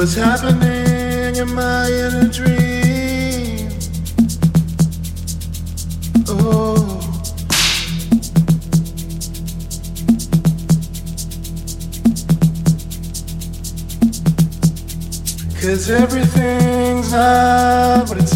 what's happening? in my inner dream? Oh. Cause everything's not what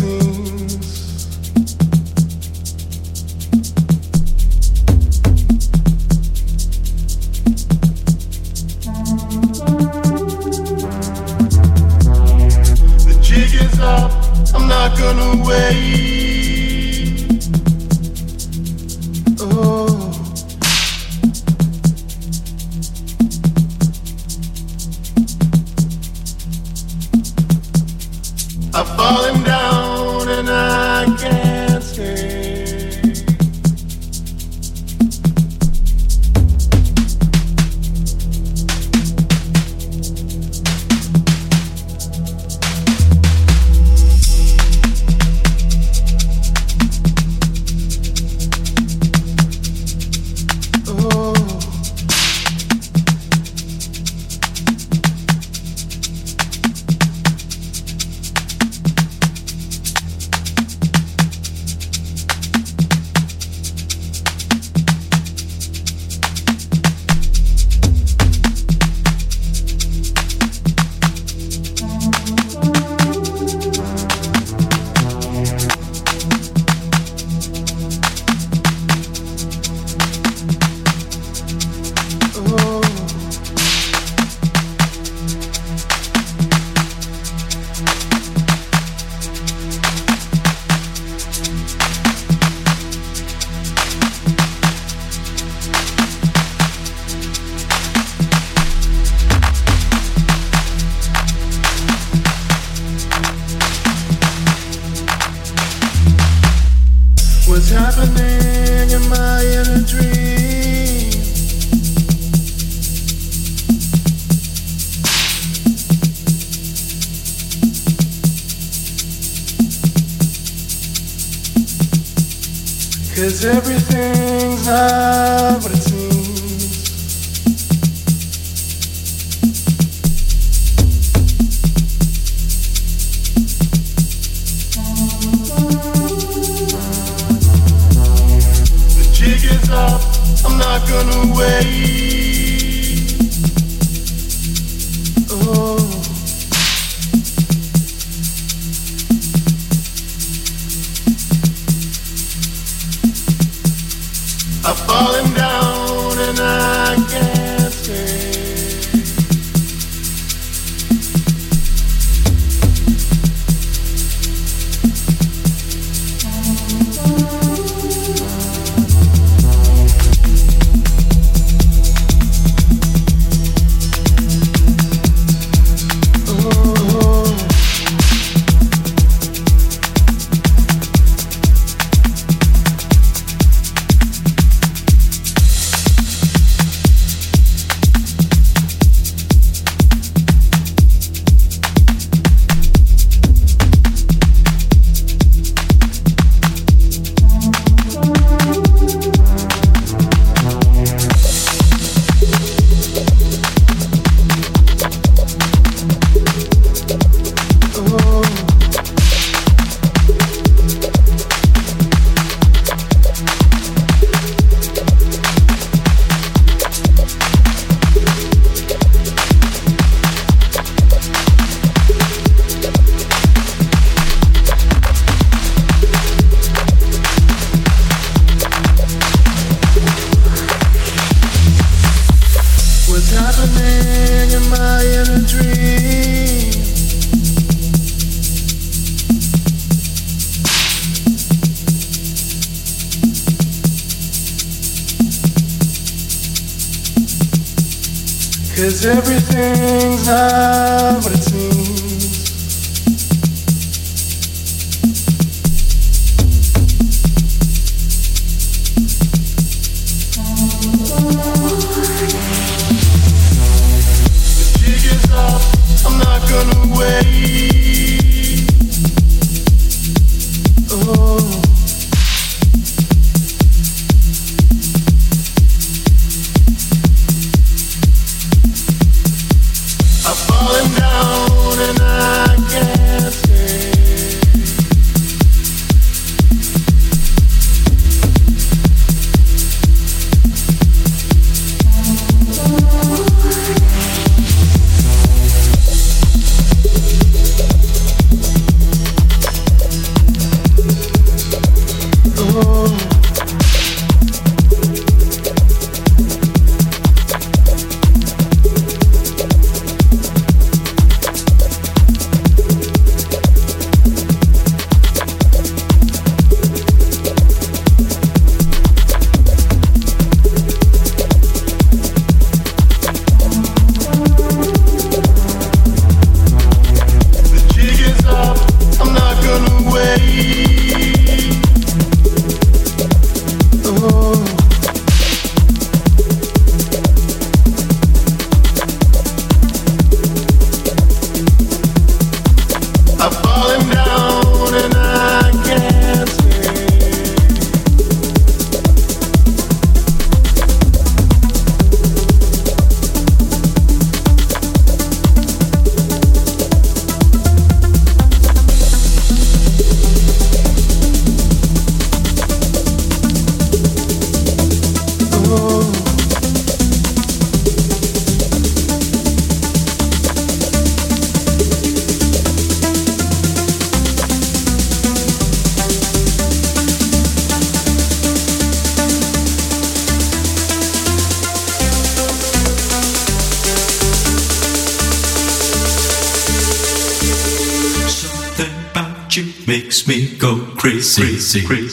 crazy,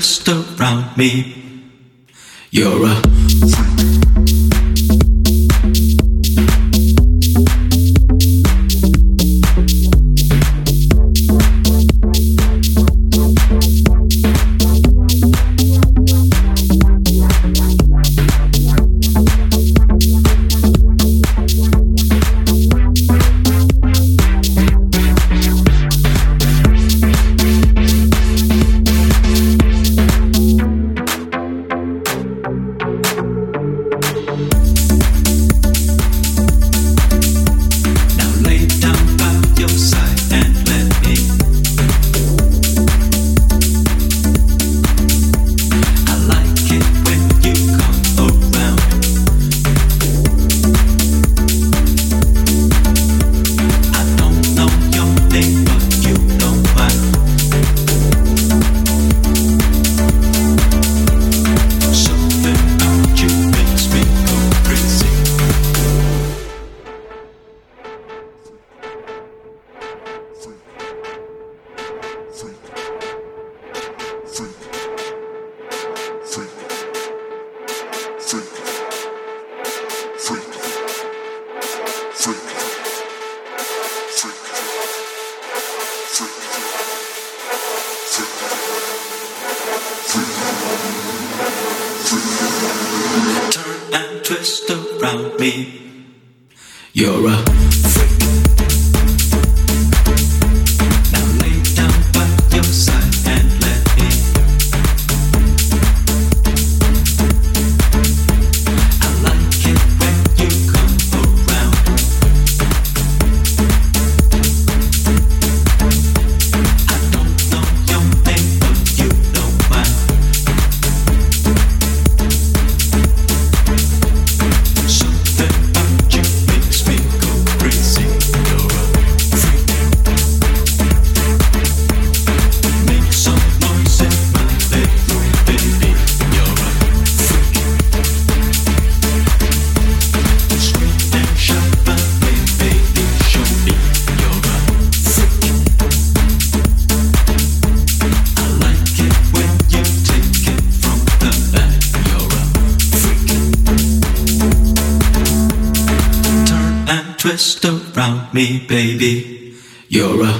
twist around me. You're a me, baby. You're a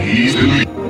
He's the.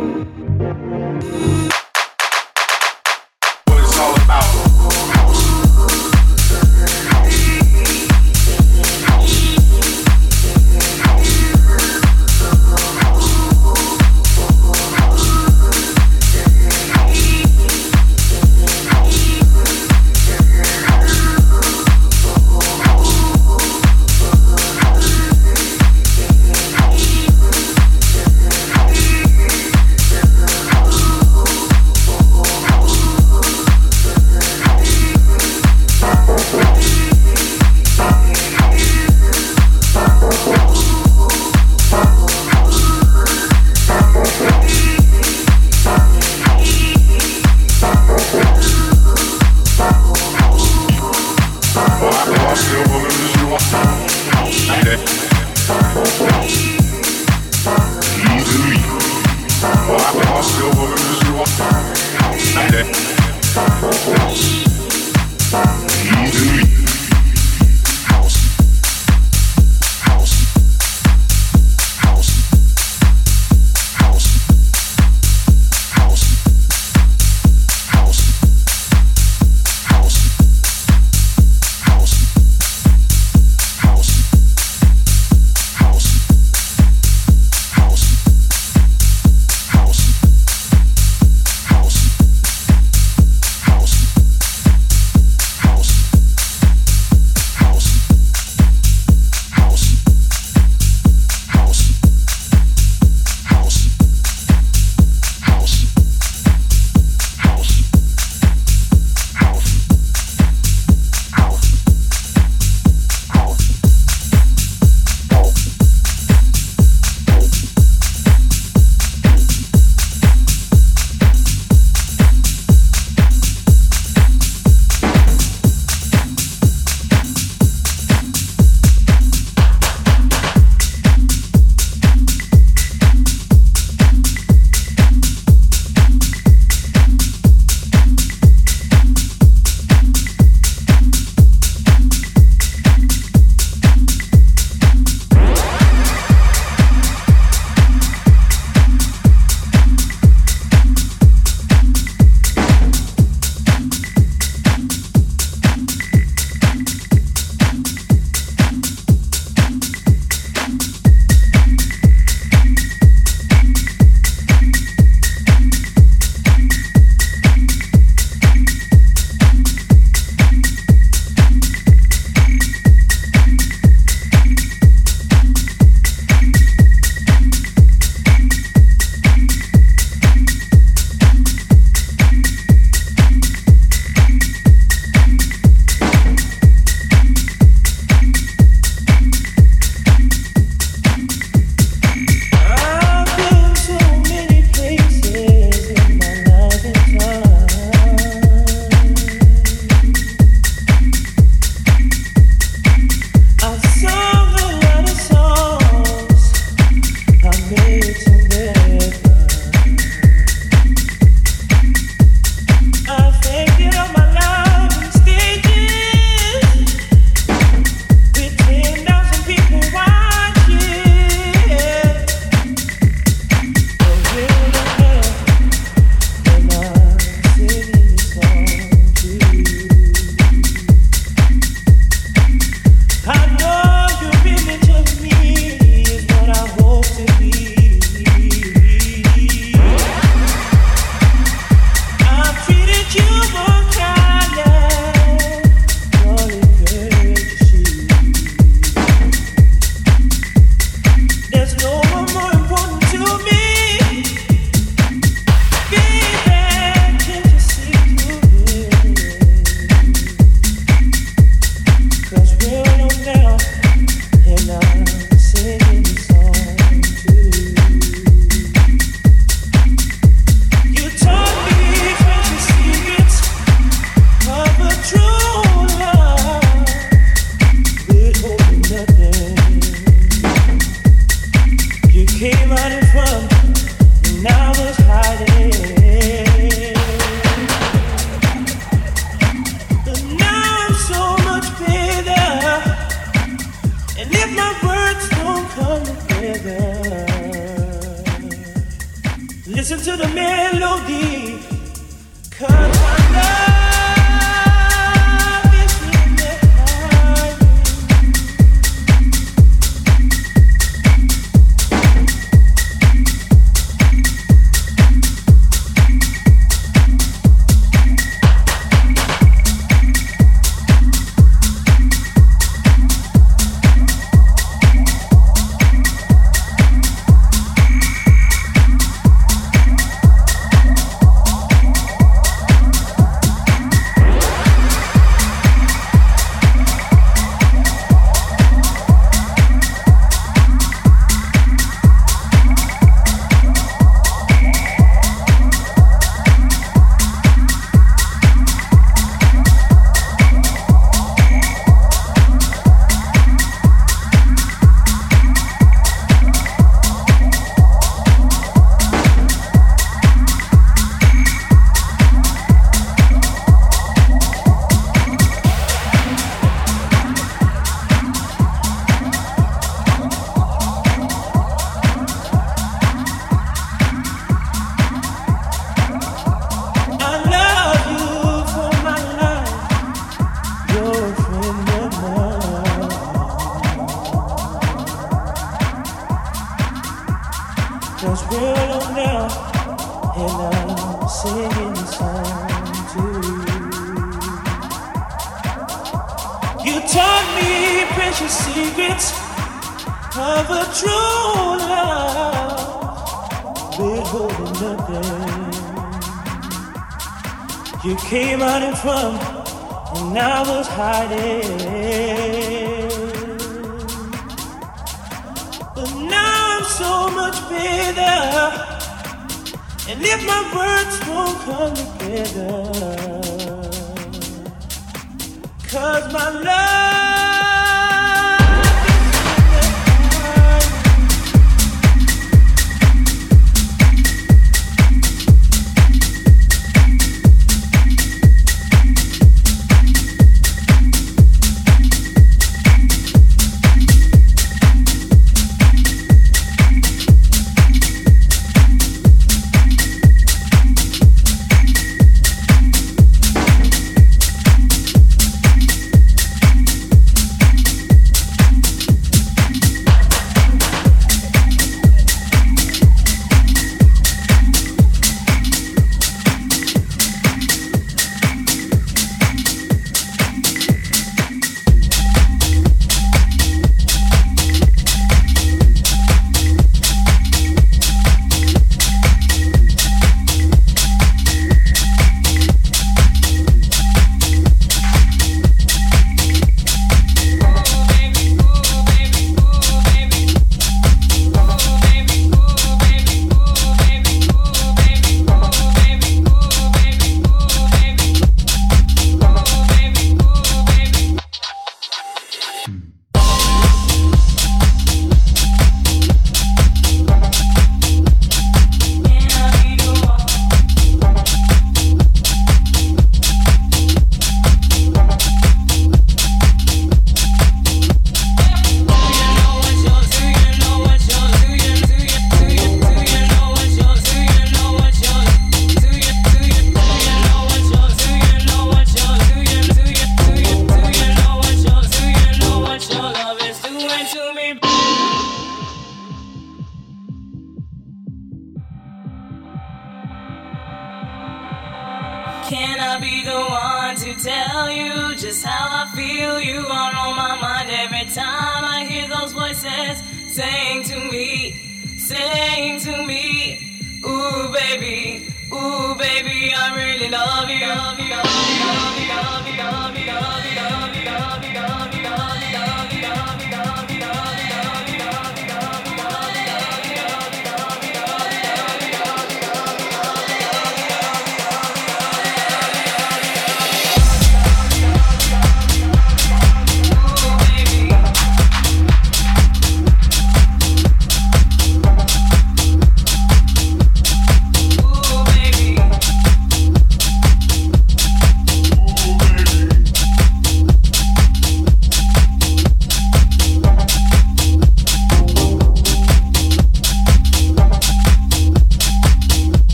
baby. Ooh, baby, I really love you. Love you, love you, love you, love you, love you, love you.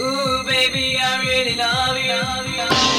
Ooh baby, I really love you. Love you,